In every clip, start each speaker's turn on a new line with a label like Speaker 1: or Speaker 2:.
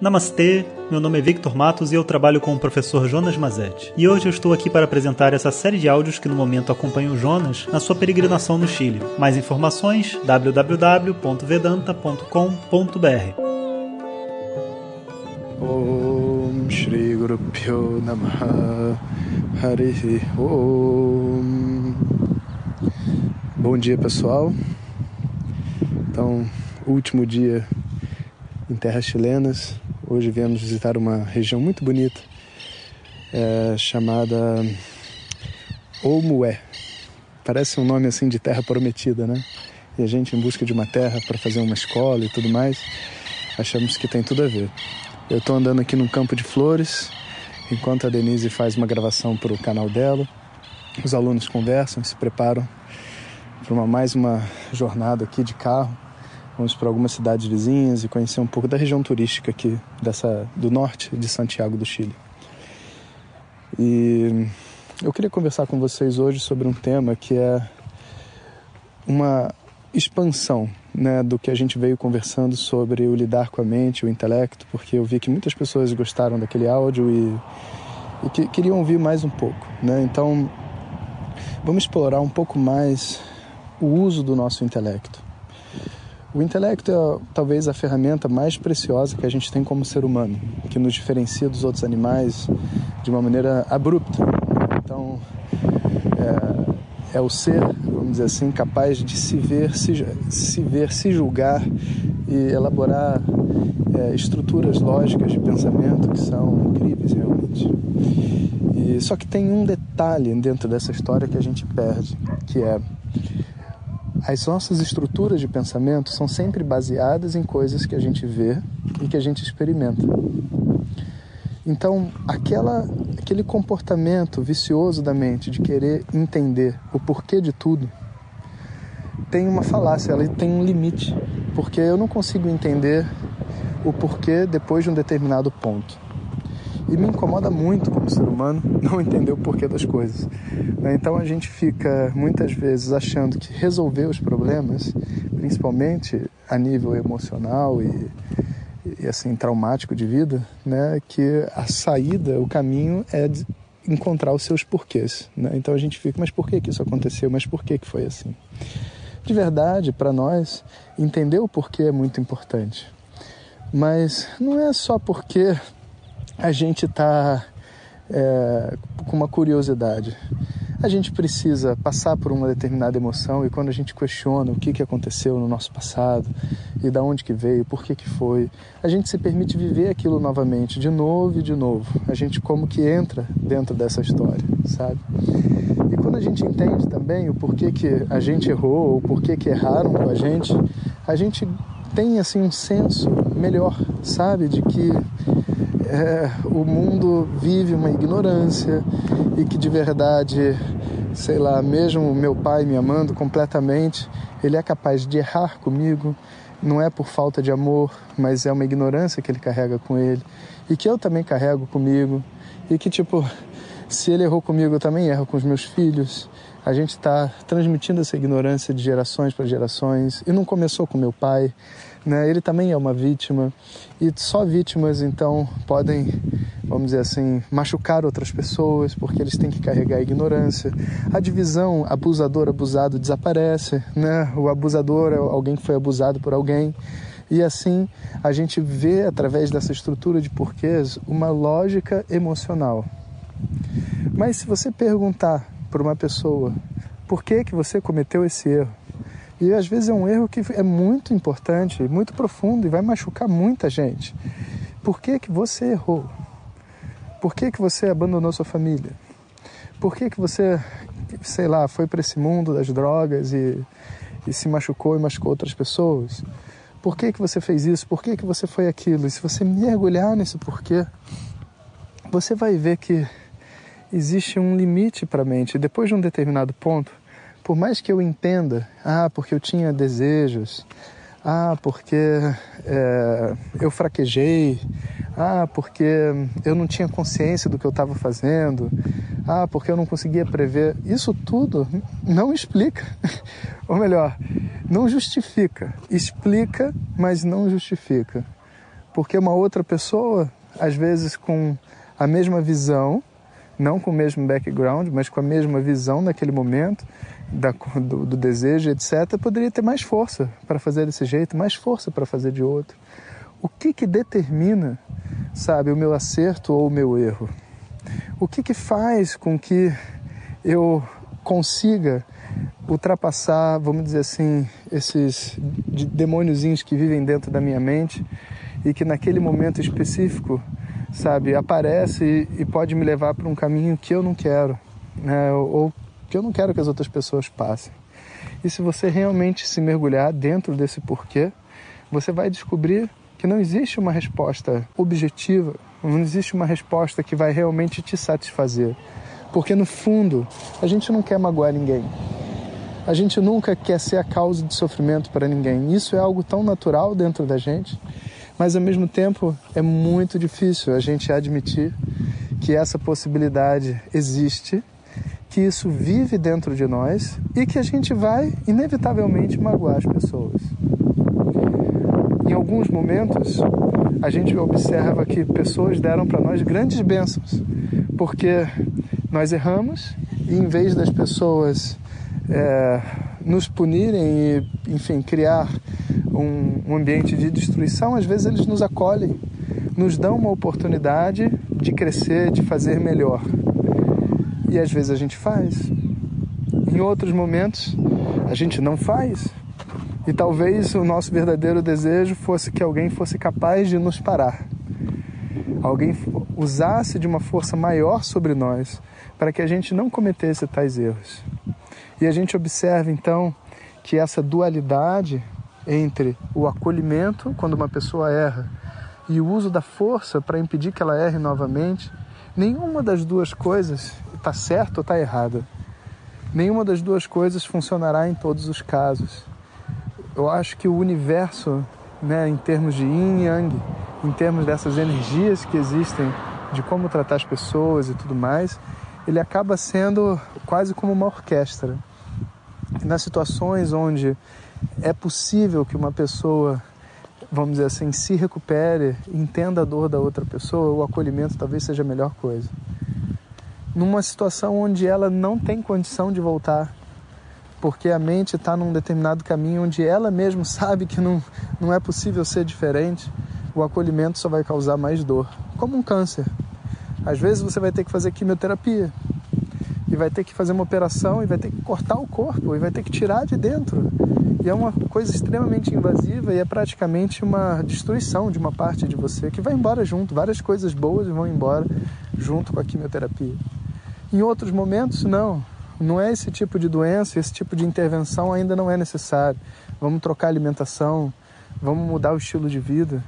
Speaker 1: Namastê, meu nome é Victor Matos e eu trabalho com o professor Jonas Mazetti. E hoje eu estou aqui para apresentar essa série de áudios que no momento acompanham o Jonas na sua peregrinação no Chile. Mais informações www.vedanta.com.br.
Speaker 2: Om Shri Guru Pyo Namaha Om Bom dia pessoal. Então, último dia em terras chilenas Hoje viemos visitar uma região muito bonita é, chamada Oumué. Parece um nome assim de terra prometida, né? E a gente em busca de uma terra para fazer uma escola e tudo mais, achamos que tem tudo a ver. Eu estou andando aqui num campo de flores, enquanto a Denise faz uma gravação para o canal dela. Os alunos conversam, se preparam para uma, mais uma jornada aqui de carro Vamos para algumas cidades vizinhas e conhecer um pouco da região turística aqui dessa do norte de Santiago do Chile. E eu queria conversar com vocês hoje sobre um tema que é uma expansão né, do que a gente veio conversando sobre o lidar com a mente, o intelecto, porque eu vi que muitas pessoas gostaram daquele áudio e, e que queriam ouvir mais um pouco. Né? Então, vamos explorar um pouco mais o uso do nosso intelecto. O intelecto é talvez a ferramenta mais preciosa que a gente tem como ser humano, que nos diferencia dos outros animais de uma maneira abrupta. Então, é, é o ser, vamos dizer assim, capaz de se ver, se, se ver, se julgar e elaborar é, estruturas lógicas de pensamento que são incríveis realmente. E, só que tem um detalhe dentro dessa história que a gente perde, que é as nossas estruturas de pensamento são sempre baseadas em coisas que a gente vê e que a gente experimenta. Então, aquela, aquele comportamento vicioso da mente de querer entender o porquê de tudo tem uma falácia, ela tem um limite, porque eu não consigo entender o porquê depois de um determinado ponto. E me incomoda muito como ser humano não entender o porquê das coisas. Né? Então a gente fica muitas vezes achando que resolver os problemas, principalmente a nível emocional e, e assim traumático de vida, né, que a saída, o caminho é encontrar os seus porquês. Né? Então a gente fica, mas por que, que isso aconteceu? Mas por que, que foi assim? De verdade, para nós, entender o porquê é muito importante. Mas não é só porque a gente está é, com uma curiosidade. A gente precisa passar por uma determinada emoção e quando a gente questiona o que, que aconteceu no nosso passado e da onde que veio, por que que foi, a gente se permite viver aquilo novamente, de novo e de novo. A gente como que entra dentro dessa história, sabe? E quando a gente entende também o porquê que a gente errou, ou porquê que erraram com a gente, a gente tem assim um senso melhor, sabe, de que é, o mundo vive uma ignorância e que de verdade, sei lá, mesmo meu pai me amando completamente, ele é capaz de errar comigo, não é por falta de amor, mas é uma ignorância que ele carrega com ele e que eu também carrego comigo e que tipo, se ele errou comigo, eu também erro com os meus filhos. A gente está transmitindo essa ignorância de gerações para gerações e não começou com meu pai, né? Ele também é uma vítima e só vítimas então podem, vamos dizer assim, machucar outras pessoas porque eles têm que carregar a ignorância. A divisão abusador-abusado desaparece, né? O abusador é alguém que foi abusado por alguém. E assim a gente vê através dessa estrutura de porquês uma lógica emocional. Mas se você perguntar para uma pessoa por que que você cometeu esse erro, e às vezes é um erro que é muito importante, muito profundo e vai machucar muita gente. Por que, que você errou? Por que, que você abandonou sua família? Por que, que você, sei lá, foi para esse mundo das drogas e, e se machucou e machucou outras pessoas? Por que, que você fez isso? Por que, que você foi aquilo? E se você mergulhar nesse porquê, você vai ver que existe um limite para a mente. Depois de um determinado ponto, por mais que eu entenda, ah, porque eu tinha desejos, ah, porque é, eu fraquejei, ah, porque eu não tinha consciência do que eu estava fazendo, ah, porque eu não conseguia prever. Isso tudo não explica, ou melhor, não justifica. Explica, mas não justifica. Porque uma outra pessoa, às vezes com a mesma visão, não com o mesmo background, mas com a mesma visão naquele momento, da, do, do desejo, etc., poderia ter mais força para fazer desse jeito, mais força para fazer de outro. O que que determina, sabe, o meu acerto ou o meu erro? O que que faz com que eu consiga ultrapassar, vamos dizer assim, esses demôniozinhos que vivem dentro da minha mente e que naquele momento específico, sabe, aparece e, pode me levar para um caminho que eu não quero, né? Ou que eu não quero que as outras pessoas passem. E se você realmente se mergulhar dentro desse porquê, você vai descobrir que não existe uma resposta objetiva, não existe uma resposta que vai realmente te satisfazer. Porque no fundo, a gente não quer magoar ninguém. A gente nunca quer ser a causa de sofrimento para ninguém. Isso é algo tão natural dentro da gente, mas ao mesmo tempo é muito difícil a gente admitir que essa possibilidade existe, que isso vive dentro de nós e que a gente vai inevitavelmente magoar as pessoas. Em alguns momentos, a gente observa que pessoas deram para nós grandes bênçãos, porque nós erramos e em vez das pessoas é, nos punirem e, enfim, criar um, um ambiente de destruição, às vezes eles nos acolhem, nos dão uma oportunidade de crescer, de fazer melhor. E às vezes a gente faz. Em outros momentos, a gente não faz. E talvez o nosso verdadeiro desejo fosse que alguém fosse capaz de nos parar. Alguém usasse de uma força maior sobre nós para que a gente não cometesse tais erros. E a gente observa então que essa dualidade entre o acolhimento quando uma pessoa erra e o uso da força para impedir que ela erre novamente, nenhuma das duas coisas está certa ou está errada. Nenhuma das duas coisas funcionará em todos os casos. Eu acho que o universo, né, em termos de yin e yang, em termos dessas energias que existem, de como tratar as pessoas e tudo mais, ele acaba sendo quase como uma orquestra. Nas situações onde é possível que uma pessoa, vamos dizer assim, se recupere, entenda a dor da outra pessoa, o acolhimento talvez seja a melhor coisa. Numa situação onde ela não tem condição de voltar, porque a mente está num determinado caminho onde ela mesma sabe que não, não é possível ser diferente, o acolhimento só vai causar mais dor, como um câncer. Às vezes você vai ter que fazer quimioterapia e vai ter que fazer uma operação e vai ter que cortar o corpo e vai ter que tirar de dentro. E é uma coisa extremamente invasiva e é praticamente uma destruição de uma parte de você que vai embora junto. Várias coisas boas vão embora junto com a quimioterapia. Em outros momentos, não. Não é esse tipo de doença, esse tipo de intervenção ainda não é necessário. Vamos trocar alimentação, vamos mudar o estilo de vida.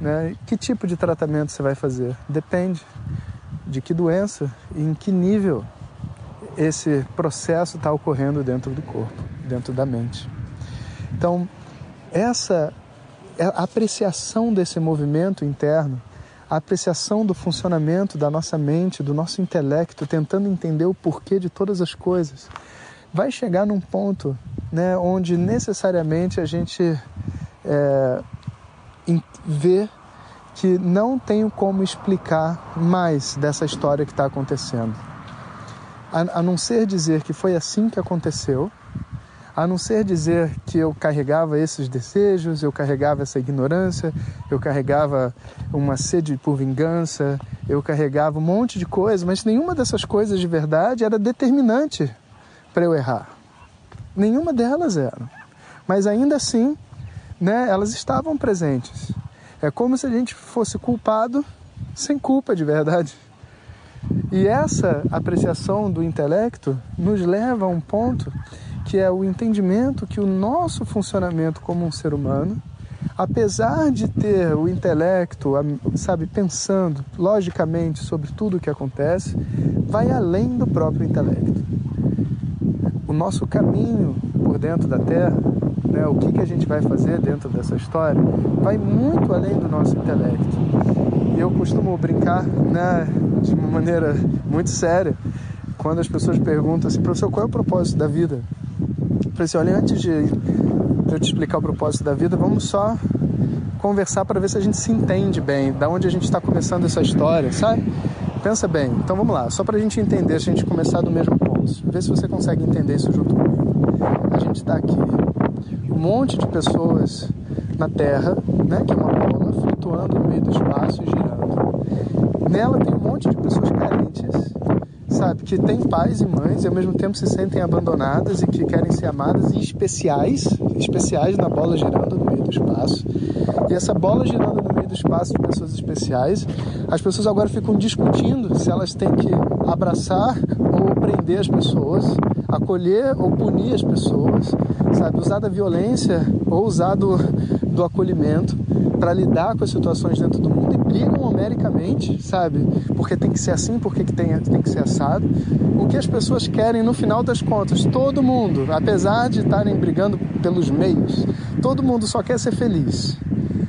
Speaker 2: Né? Que tipo de tratamento você vai fazer? Depende de que doença e em que nível esse processo está ocorrendo dentro do corpo, dentro da mente. Então, essa é apreciação desse movimento interno, a apreciação do funcionamento da nossa mente, do nosso intelecto, tentando entender o porquê de todas as coisas, vai chegar num ponto né, onde necessariamente a gente é, vê que não tenho como explicar mais dessa história que está acontecendo. A, a não ser dizer que foi assim que aconteceu, a não ser dizer que eu carregava esses desejos, eu carregava essa ignorância, eu carregava uma sede por vingança, eu carregava um monte de coisas, mas nenhuma dessas coisas de verdade era determinante para eu errar. Nenhuma delas era. Mas ainda assim, né, elas estavam presentes. É como se a gente fosse culpado sem culpa de verdade. E essa apreciação do intelecto nos leva a um ponto que é o entendimento que o nosso funcionamento como um ser humano, apesar de ter o intelecto, sabe, pensando logicamente sobre tudo o que acontece, vai além do próprio intelecto. O nosso caminho por dentro da Terra né, o que, que a gente vai fazer dentro dessa história, vai muito além do nosso intelecto. Eu costumo brincar né, de uma maneira muito séria quando as pessoas perguntam assim, professor, qual é o propósito da vida? Eu falei assim, olha, antes de eu te explicar o propósito da vida, vamos só conversar para ver se a gente se entende bem, da onde a gente está começando essa história, sabe? Pensa bem. Então vamos lá, só para a gente entender, se a gente começar do mesmo ponto. Vê se você consegue entender isso junto comigo. A gente está aqui, um monte de pessoas na Terra, né, que é uma bola flutuando no meio do espaço girando. Nela tem um monte de pessoas carentes sabe? Que tem pais e mães e ao mesmo tempo se sentem abandonadas e que querem ser amadas e especiais, especiais na bola girando no meio do espaço. E essa bola girando no meio do espaço de pessoas especiais, as pessoas agora ficam discutindo se elas têm que abraçar ou prender as pessoas, acolher ou punir as pessoas, sabe? Usar da violência ou usar do, do acolhimento para lidar com as situações dentro do mundo e brigam homericamente, sabe? Porque tem que ser assim, porque que tem, tem que ser assado. O que as pessoas querem no final das contas, todo mundo, apesar de estarem brigando pelos meios, todo mundo só quer ser feliz.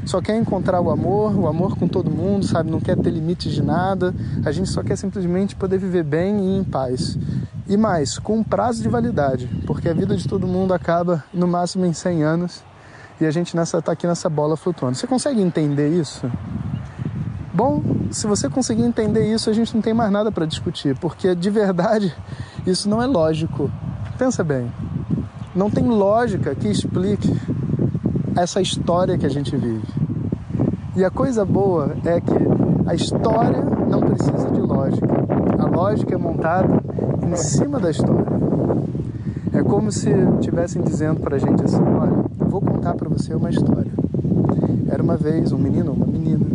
Speaker 2: Só quer encontrar o amor, o amor com todo mundo, sabe? Não quer ter limites de nada. A gente só quer simplesmente poder viver bem e em paz. E mais, com prazo de validade, porque a vida de todo mundo acaba no máximo em 100 anos e a gente nessa tá aqui nessa bola flutuando. Você consegue entender isso? Bom, se você conseguir entender isso, a gente não tem mais nada para discutir, porque de verdade isso não é lógico. Pensa bem, não tem lógica que explique essa história que a gente vive. E a coisa boa é que a história não precisa de lógica. A lógica é montada em cima da história. É como se estivessem dizendo para a gente assim: olha, contar para você uma história. Era uma vez um menino ou uma menina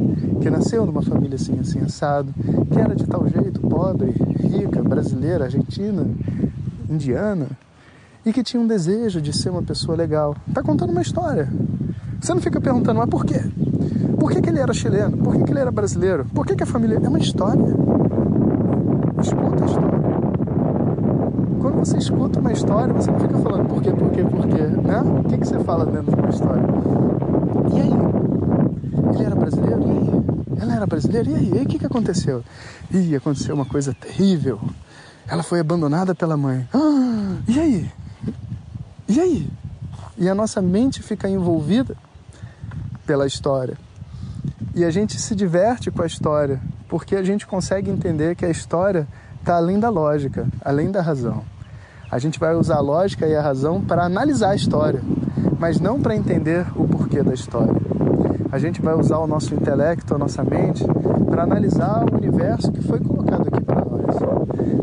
Speaker 2: que nasceu numa família assim, assim, assado, que era de tal jeito, pobre, rica, brasileira, argentina, indiana, e que tinha um desejo de ser uma pessoa legal. Está contando uma história. Você não fica perguntando, mas por quê? Por que, que ele era chileno? Por que, que ele era brasileiro? Por que, que a família. É uma história. Escuta a história quando você escuta uma história, você não fica falando por quê, por quê, por quê, né? O que, que você fala dentro de uma história? E aí? Ele era brasileiro? E aí? Ela era brasileira? E aí? E aí o que, que aconteceu? Ih, aconteceu uma coisa terrível. Ela foi abandonada pela mãe. Ah, e aí? E aí? E a nossa mente fica envolvida pela história. E a gente se diverte com a história, porque a gente consegue entender que a história está além da lógica, além da razão. A gente vai usar a lógica e a razão para analisar a história, mas não para entender o porquê da história. A gente vai usar o nosso intelecto, a nossa mente, para analisar o universo que foi colocado aqui para nós.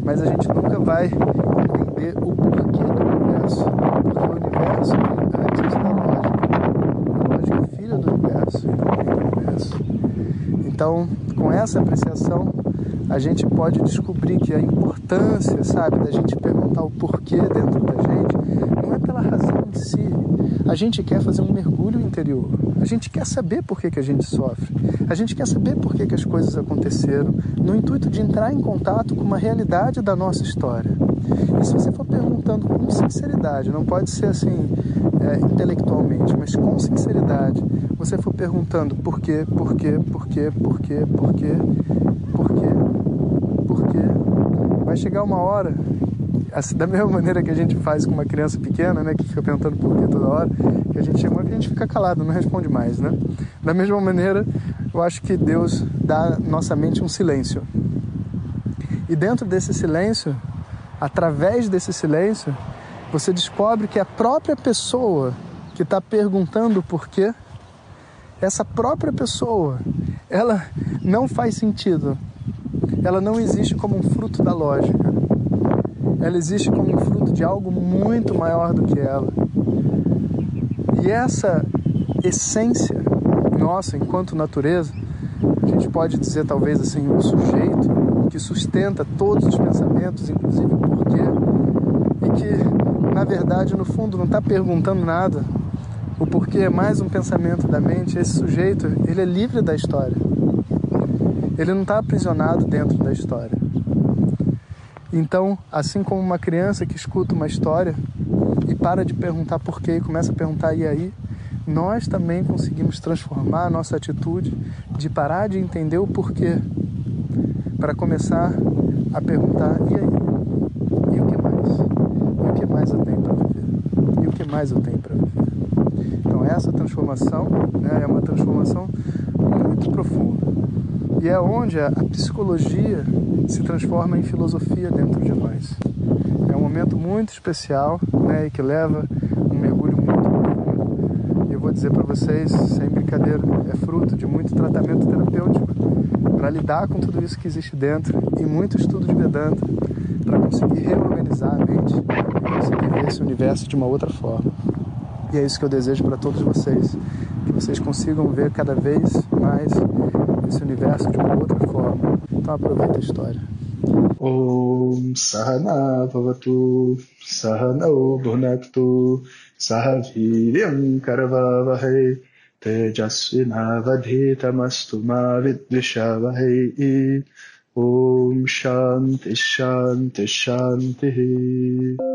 Speaker 2: Mas a gente nunca vai entender o porquê do universo, porque o universo é antes da lógica. A lógica é filha do universo, do universo. Então, com essa apreciação, a gente pode descobrir que a importância, sabe, da gente perguntar o porquê dentro da gente, não é pela razão em si. A gente quer fazer um mergulho interior. A gente quer saber por que, que a gente sofre. A gente quer saber por que, que as coisas aconteceram, no intuito de entrar em contato com uma realidade da nossa história. E se você for perguntando com sinceridade, não pode ser assim é, intelectualmente, mas com sinceridade, você for perguntando por quê, por quê, por quê, por quê, por quê, por quê, vai chegar uma hora, assim, da mesma maneira que a gente faz com uma criança pequena, né, que fica perguntando por quê toda hora, que a gente chama que a gente fica calado, não responde mais, né? Da mesma maneira, eu acho que Deus dá nossa mente um silêncio. E dentro desse silêncio, através desse silêncio, você descobre que a própria pessoa que está perguntando por quê, essa própria pessoa, ela não faz sentido. Ela não existe como um fruto da lógica. Ela existe como um fruto de algo muito maior do que ela. E essa essência nossa enquanto natureza, a gente pode dizer talvez assim, um sujeito que sustenta todos os pensamentos, inclusive o porquê, e que na verdade no fundo não está perguntando nada, o porquê é mais um pensamento da mente, esse sujeito ele é livre da história. Ele não está aprisionado dentro da história. Então, assim como uma criança que escuta uma história e para de perguntar porquê e começa a perguntar e aí, nós também conseguimos transformar a nossa atitude de parar de entender o porquê para começar a perguntar e aí? E o que mais? E o que mais eu tenho para viver? E o que mais eu tenho para viver? Então essa transformação né, é uma transformação muito profunda. E é onde a psicologia se transforma em filosofia dentro de nós. É um momento muito especial né, e que leva um mergulho muito profundo. E eu vou dizer para vocês, sem brincadeira, é fruto de muito tratamento terapêutico para lidar com tudo isso que existe dentro e muito estudo de Vedanta para conseguir reorganizar a mente e conseguir ver esse universo de uma outra forma. E é isso que eu desejo para todos vocês, que vocês consigam ver cada vez mais esse universo de uma outra forma. Então aproveita a história.
Speaker 3: Om Sahana Bhavatu Sahana Bhunaktu Sahaviryam Karavavahe Ma Vidvishavahe Om Shanti Shanti Shanti